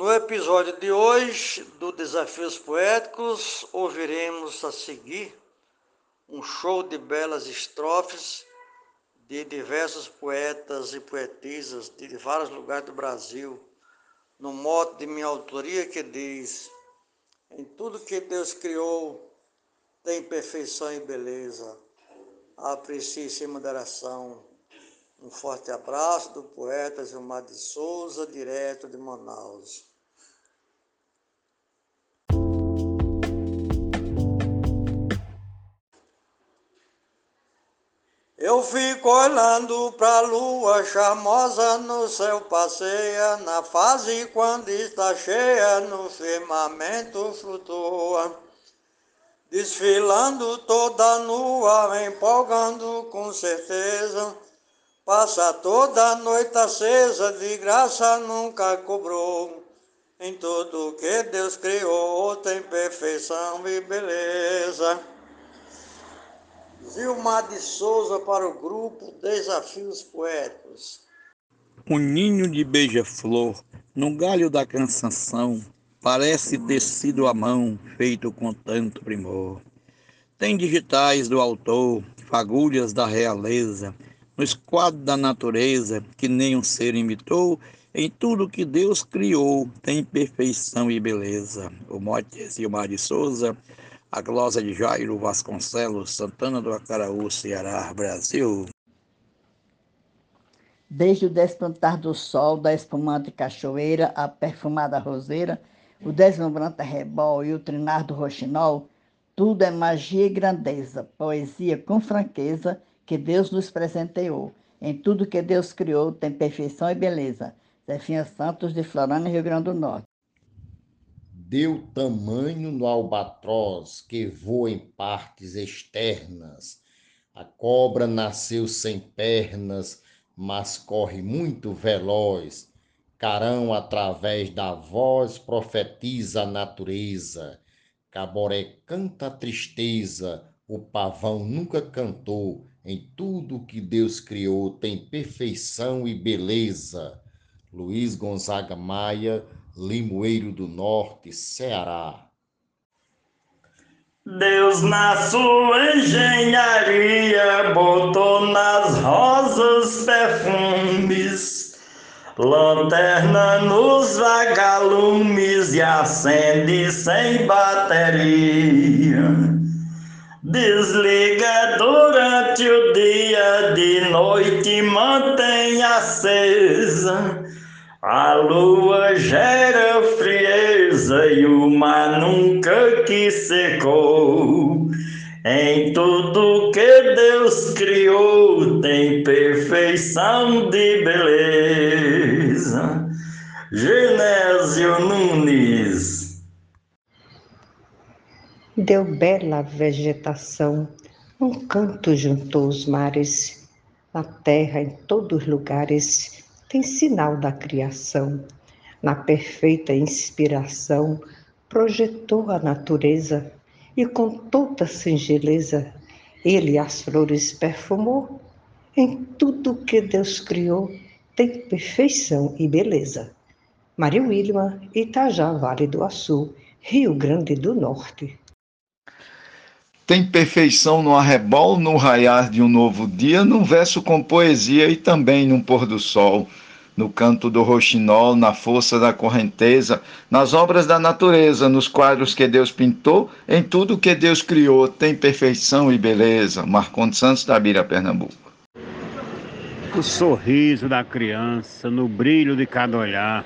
No episódio de hoje do Desafios Poéticos, ouviremos a seguir um show de belas estrofes de diversos poetas e poetisas de vários lugares do Brasil, no modo de minha autoria que diz: Em tudo que Deus criou tem perfeição e beleza. Aprecie sem moderação. Um forte abraço do poeta Gilmar de Souza, direto de Manaus. Eu fico olhando pra lua charmosa no céu passeia, na fase quando está cheia, no firmamento flutua. Desfilando toda nua, empolgando com certeza, passa toda noite acesa, de graça nunca cobrou. Em tudo que Deus criou tem perfeição e beleza. Zilmar de Souza para o grupo Desafios Poéticos. Um ninho de beija-flor no galho da canção parece tecido à mão, feito com tanto primor. Tem digitais do autor, fagulhas da realeza, no esquadro da natureza que nem um ser imitou, em tudo que Deus criou tem perfeição e beleza. O mote Zilmar de Souza, a glosa de Jairo Vasconcelos, Santana do Acaraú, Ceará, Brasil. Desde o despontar do sol, da espumante cachoeira, a perfumada roseira, o deslumbrante rebol e o trinar do roxinol, tudo é magia e grandeza, poesia com franqueza que Deus nos presenteou. Em tudo que Deus criou tem perfeição e beleza. Zefinha Santos, de Florânia, Rio Grande do Norte deu tamanho no albatroz que voa em partes externas. A cobra nasceu sem pernas, mas corre muito veloz. Carão, através da voz, profetiza a natureza. Caboré canta a tristeza, o pavão nunca cantou. Em tudo que Deus criou tem perfeição e beleza. Luiz Gonzaga Maia, Limoeiro do Norte, Ceará. Deus na sua engenharia botou nas rosas perfumes, lanterna nos vagalumes e acende sem bateria. Desliga durante o dia, de noite mantém acesa a lua gera frieza e o mar nunca que secou. Em tudo que Deus criou tem perfeição de beleza. Genésio Nunes. Deu bela vegetação, um canto juntou os mares, na terra em todos lugares tem sinal da criação. Na perfeita inspiração, projetou a natureza e com toda singeleza ele as flores perfumou. Em tudo que Deus criou tem perfeição e beleza. Maria Wilma, Itajá, Vale do Açu, Rio Grande do Norte. Tem perfeição no arrebol, no raiar de um novo dia, num verso com poesia e também num pôr do sol, no canto do roxinol, na força da correnteza, nas obras da natureza, nos quadros que Deus pintou, em tudo que Deus criou, tem perfeição e beleza. Marcondes Santos da Bira, Pernambuco. O sorriso da criança, no brilho de cada olhar,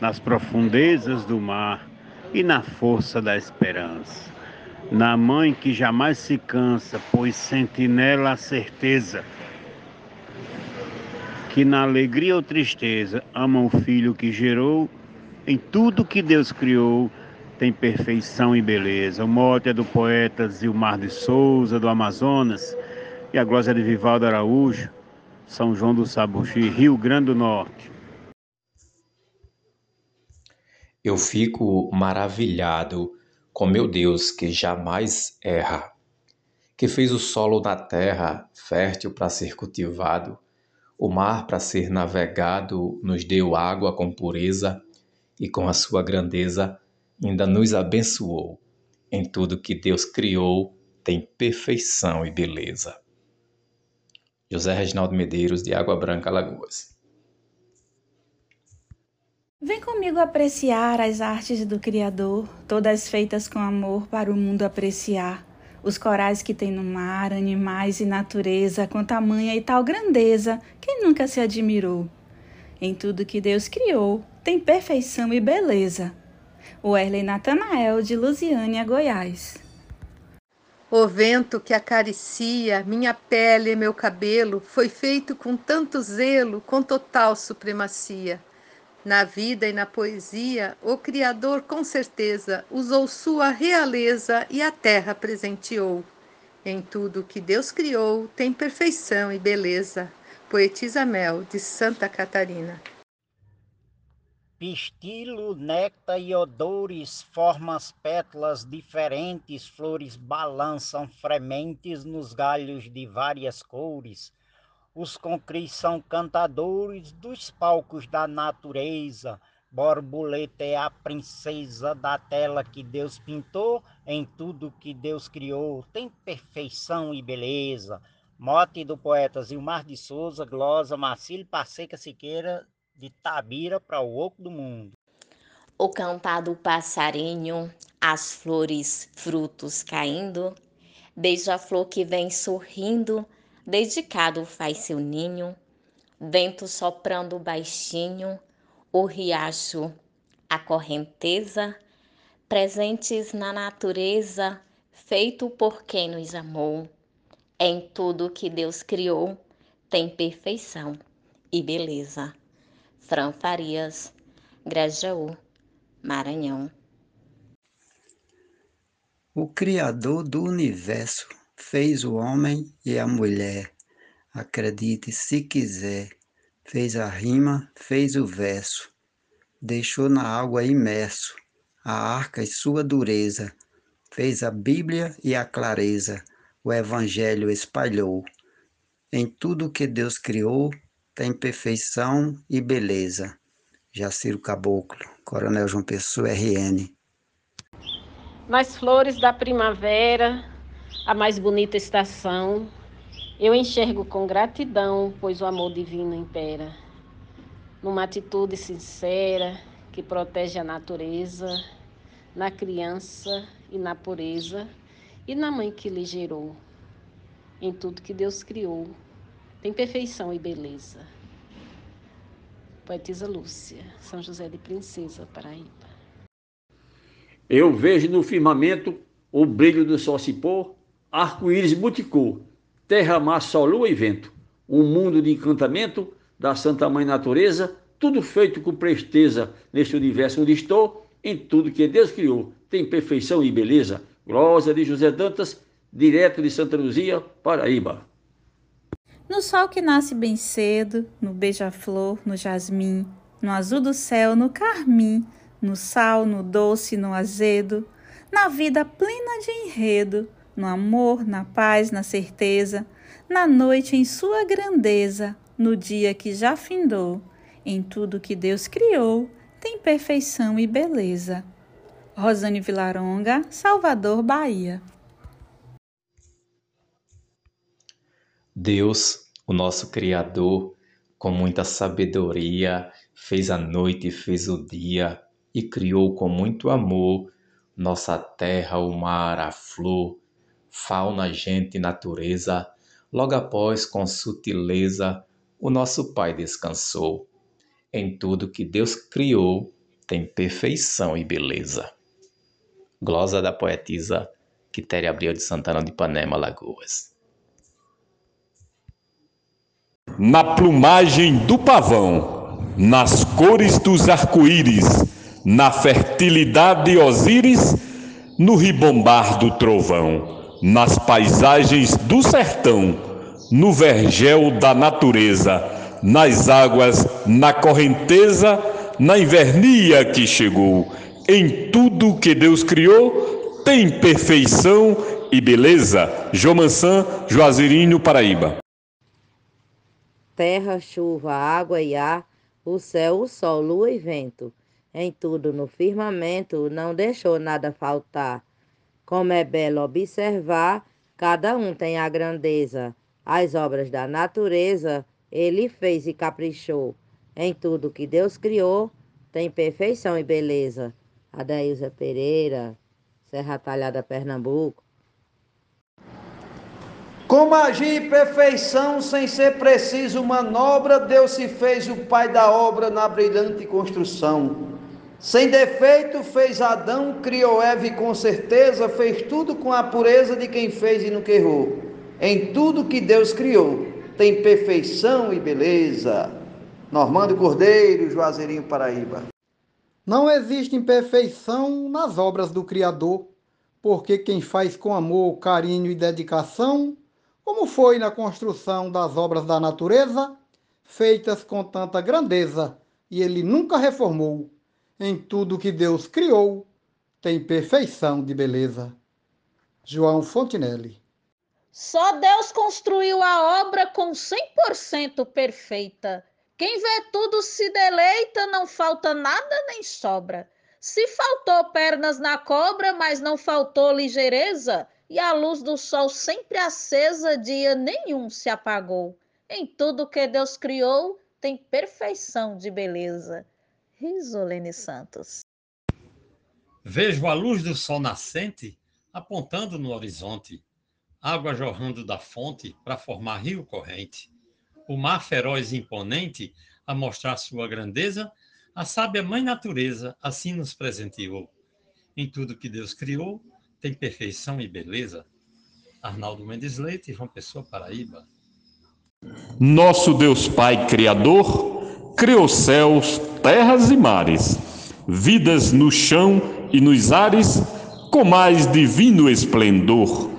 nas profundezas do mar e na força da esperança na mãe que jamais se cansa, pois sente nela a certeza que na alegria ou tristeza ama o filho que gerou, em tudo que Deus criou tem perfeição e beleza. O mote é do poeta Zilmar de Souza, do Amazonas, e a glória é de Vivaldo Araújo, São João do Sabuxi, Rio Grande do Norte. Eu fico maravilhado com meu Deus que jamais erra, que fez o solo da terra fértil para ser cultivado, o mar para ser navegado, nos deu água com pureza, e com a sua grandeza ainda nos abençoou. Em tudo que Deus criou tem perfeição e beleza. José Reginaldo Medeiros, de Água Branca, Alagoas. Vem comigo apreciar as artes do Criador, todas feitas com amor para o mundo apreciar. Os corais que tem no mar, animais e natureza, com tamanha e tal grandeza, quem nunca se admirou? Em tudo que Deus criou, tem perfeição e beleza. O Erley Natanael, de Lusiânia, Goiás. O vento que acaricia minha pele e meu cabelo foi feito com tanto zelo, com total supremacia. Na vida e na poesia, o Criador com certeza usou sua realeza e a terra presenteou. Em tudo que Deus criou tem perfeição e beleza. Poetisa Mel, de Santa Catarina. Pistilo, néctar e odores, formas pétalas diferentes, flores balançam frementes nos galhos de várias cores. Os concris são cantadores dos palcos da natureza. Borboleta é a princesa da tela que Deus pintou, em tudo que Deus criou tem perfeição e beleza. Mote do poeta Zilmar de Souza, glosa Marcílio Passeca Siqueira, de Tabira para o oco do mundo. O cantar do passarinho, as flores, frutos caindo, beija-flor que vem sorrindo, dedicado faz seu ninho, vento soprando baixinho, o riacho, a correnteza, presentes na natureza, feito por quem nos amou. Em tudo que Deus criou, tem perfeição e beleza. Fran Farias, Grajaú, Maranhão. O Criador do universo fez o homem e a mulher. Acredite se quiser, fez a rima, fez o verso, deixou na água imerso a arca e sua dureza, fez a Bíblia e a clareza, o Evangelho espalhou. Em tudo que Deus criou, tem perfeição e beleza. Jaciro Caboclo, Coronel João Pessoa, RN. Nas flores da primavera, a mais bonita estação, eu enxergo com gratidão, pois o amor divino impera. Numa atitude sincera que protege a natureza, na criança e na pureza, e na mãe que lhe gerou. Em tudo que Deus criou, tem perfeição e beleza. Poetisa Lúcia, São José de Princesa, Paraíba. Eu vejo no firmamento o brilho do sol se pôr, arco-íris multicor, terra, mar, sol, lua e vento, um mundo de encantamento da Santa Mãe Natureza, tudo feito com presteza neste universo onde estou, em tudo que Deus criou, tem perfeição e beleza. Glória de José Dantas, direto de Santa Luzia, Paraíba. No sol que nasce bem cedo, no beija-flor, no jasmim, no azul do céu, no carmim, no sal, no doce, no azedo, na vida plena de enredo, no amor, na paz, na certeza, na noite em sua grandeza, no dia que já findou, em tudo que Deus criou, tem perfeição e beleza. Rosane Vilaronga, Salvador, Bahia. Deus, o nosso Criador, com muita sabedoria, fez a noite e fez o dia, e criou com muito amor nossa terra, o mar, a flor, fauna, gente natureza. Logo após, com sutileza, o nosso Pai descansou. Em tudo que Deus criou, tem perfeição e beleza. Glosa da poetisa Quitéria Abreu de Santana de Ipanema, Lagoas. na plumagem do pavão, nas cores dos arco-íris, na fertilidade de Osíris, no ribombar do trovão, nas paisagens do sertão, no vergel da natureza, nas águas, na correnteza, na invernia que chegou, em tudo que Deus criou, tem perfeição e beleza. Jomansan, Juazeirinho, Paraíba terra, chuva, água e ar, o céu, o sol, lua e vento. em tudo no firmamento, não deixou nada faltar. Como é belo observar, cada um tem a grandeza. As obras da natureza ele fez e caprichou. Em tudo que Deus criou, tem perfeição e beleza. Adaísa Pereira, Serra Talhada, Pernambuco. Com magia e perfeição, sem ser preciso manobra, Deus se fez o pai da obra na brilhante construção. Sem defeito fez Adão, criou Eva e com certeza fez tudo com a pureza de quem fez e nunca errou. Em tudo que Deus criou, tem perfeição e beleza. Normando Cordeiro, Juazeirinho Paraíba. Não existe imperfeição nas obras do Criador, porque quem faz com amor, carinho e dedicação, como foi na construção das obras da natureza, feitas com tanta grandeza, e ele nunca reformou. Em tudo que Deus criou, tem perfeição de beleza. João Fontinelli. Só Deus construiu a obra com 100% perfeita. Quem vê tudo se deleita, não falta nada nem sobra. Se faltou pernas na cobra, mas não faltou ligeireza, e a luz do sol sempre acesa, dia nenhum se apagou. Em tudo que Deus criou, tem perfeição de beleza. Risolene Santos. Vejo a luz do sol nascente apontando no horizonte água jorrando da fonte para formar rio corrente. O mar feroz e imponente a mostrar sua grandeza, a sábia mãe natureza assim nos presenteou. Em tudo que Deus criou, tem perfeição e beleza. Arnaldo Mendes Leite, João Pessoa, Paraíba. Nosso Deus Pai Criador criou céus, terras e mares, vidas no chão e nos ares, com mais divino esplendor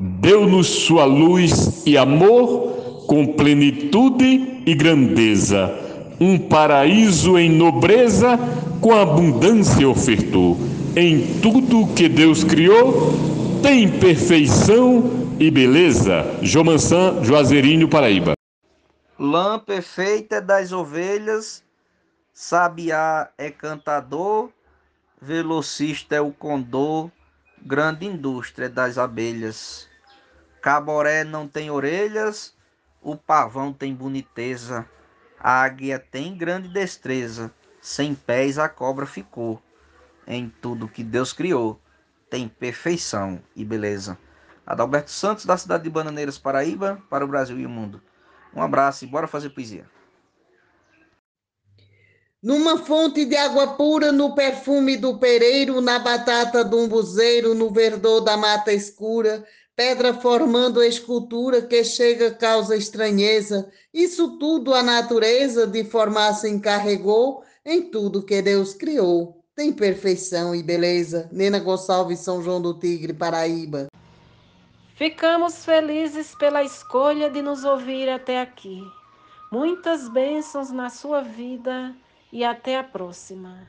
deu-nos sua luz e amor com plenitude e grandeza. Um paraíso em nobreza com abundância ofertou. Em tudo que Deus criou, tem perfeição e beleza. Jomansan, Juazeirinho, Paraíba. Lã perfeita das ovelhas, sabiá é cantador, velocista é o condor, grande indústria das abelhas. Caboré não tem orelhas, o pavão tem boniteza, a águia tem grande destreza, sem pés a cobra ficou. Em tudo que Deus criou, tem perfeição e beleza. Adalberto Santos, da cidade de Bananeiras, Paraíba, para o Brasil e o mundo. Um abraço e bora fazer poesia. Numa fonte de água pura, no perfume do pereiro, na batata do umbuzeiro, no verdor da mata escura, pedra formando a escultura que chega causa estranheza. Isso tudo a natureza de formar se encarregou em tudo que Deus criou. Tem perfeição e beleza. Nena Gonçalves, São João do Tigre, Paraíba. Ficamos felizes pela escolha de nos ouvir até aqui. Muitas bênçãos na sua vida e até a próxima.